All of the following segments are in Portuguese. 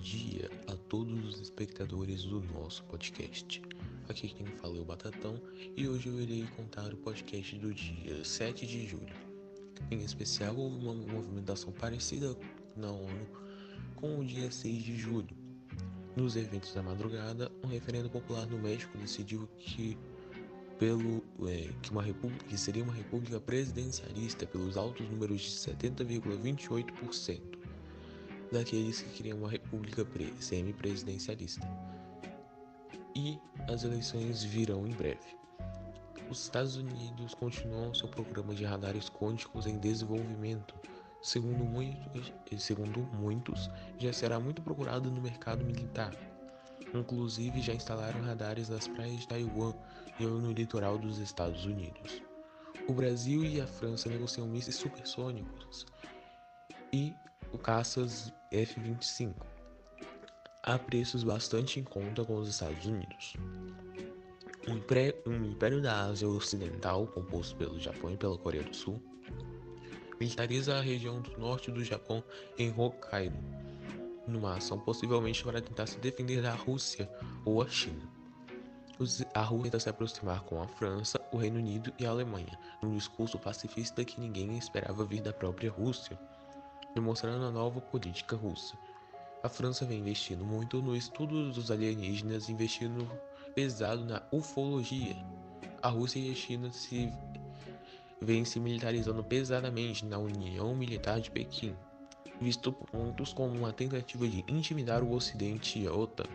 dia a todos os espectadores do nosso podcast. Aqui quem fala é o Batatão e hoje eu irei contar o podcast do dia 7 de julho. Em especial, houve uma movimentação parecida na ONU com o dia 6 de julho. Nos eventos da madrugada, um referendo popular no México decidiu que pelo é, que, uma república, que seria uma república presidencialista pelos altos números de 70,28% daqueles que queriam uma república semi-presidencialista e as eleições virão em breve. Os Estados Unidos continuam seu programa de radares quânticos em desenvolvimento. Segundo muitos, segundo muitos, já será muito procurado no mercado militar. Inclusive, já instalaram radares nas praias de Taiwan e no litoral dos Estados Unidos. O Brasil e a França negociam mísseis supersônicos e o caças F-25 a preços bastante em conta com os Estados Unidos. O Império da Ásia Ocidental, composto pelo Japão e pela Coreia do Sul, militariza a região do norte do Japão em Hokkaido, numa ação possivelmente para tentar se defender da Rússia ou a China. A Rússia tenta se aproximar com a França, o Reino Unido e a Alemanha, num discurso pacifista que ninguém esperava vir da própria Rússia, demonstrando a nova política russa a França vem investindo muito no estudo dos alienígenas, investindo pesado na ufologia. A Rússia e a China se vêm se militarizando pesadamente na União Militar de Pequim, visto por muitos como uma tentativa de intimidar o Ocidente e a OTAN.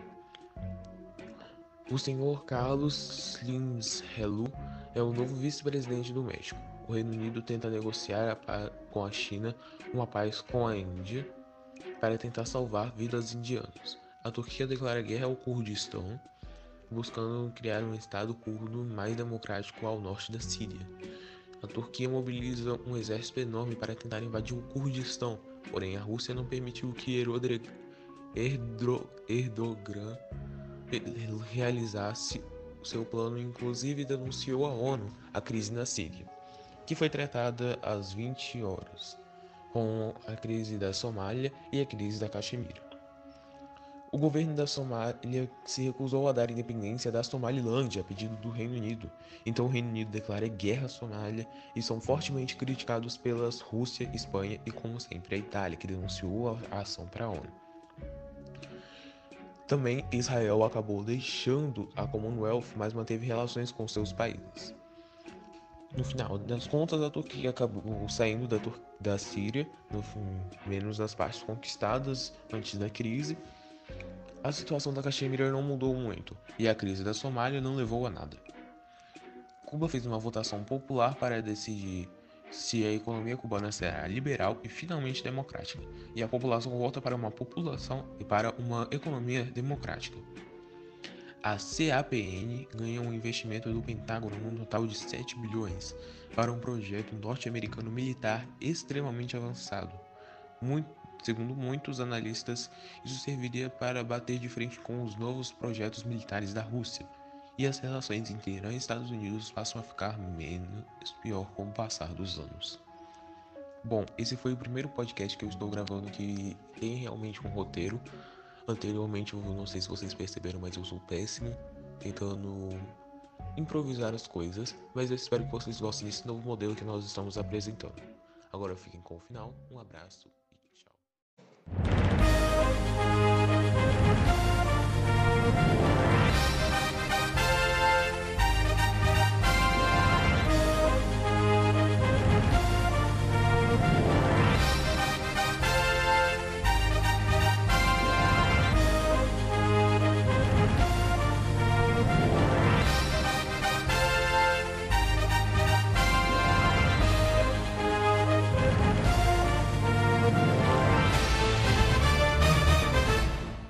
O senhor Carlos Slim Helú é o novo vice-presidente do México. O Reino Unido tenta negociar a com a China uma paz com a Índia para tentar salvar vidas indianas. A Turquia declara guerra ao Kurdistão, buscando criar um Estado curdo mais democrático ao norte da Síria. A Turquia mobiliza um exército enorme para tentar invadir o Kurdistão, porém a Rússia não permitiu que Erdogan realizasse seu plano, inclusive denunciou à ONU a crise na Síria, que foi tratada às 20 horas com a crise da Somália e a crise da Caxemira. O governo da Somália se recusou a dar independência da Somalilândia a pedido do Reino Unido. Então o Reino Unido declara guerra à Somália e são fortemente criticados pelas Rússia, Espanha e, como sempre, a Itália, que denunciou a ação para a ONU. Também Israel acabou deixando a Commonwealth, mas manteve relações com seus países. No final das contas, a Turquia acabou saindo da, Tur da Síria, no, menos das partes conquistadas antes da crise. A situação da Caxemira não mudou muito e a crise da Somália não levou a nada. Cuba fez uma votação popular para decidir se a economia cubana será liberal e finalmente democrática, e a população volta para uma população e para uma economia democrática. A CAPN ganha um investimento do Pentágono num total de 7 bilhões para um projeto norte-americano militar extremamente avançado. Muito, segundo muitos analistas, isso serviria para bater de frente com os novos projetos militares da Rússia, e as relações entre Irã e Estados Unidos passam a ficar menos pior com o passar dos anos. Bom, esse foi o primeiro podcast que eu estou gravando que tem realmente um roteiro. Anteriormente, eu não sei se vocês perceberam, mas eu sou péssimo tentando improvisar as coisas, mas eu espero que vocês gostem desse novo modelo que nós estamos apresentando. Agora fiquem com o final, um abraço